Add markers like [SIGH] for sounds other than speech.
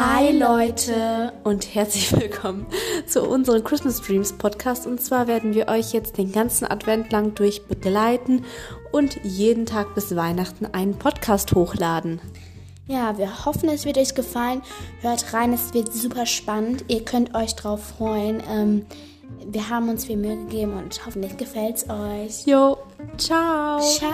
Hi Leute und herzlich [LAUGHS] willkommen zu unserem Christmas Dreams Podcast. Und zwar werden wir euch jetzt den ganzen Advent lang durch begleiten und jeden Tag bis Weihnachten einen Podcast hochladen. Ja, wir hoffen, es wird euch gefallen. Hört rein, es wird super spannend. Ihr könnt euch drauf freuen. Ähm, wir haben uns viel Mühe gegeben und hoffentlich gefällt es euch. Jo, ciao. Ciao.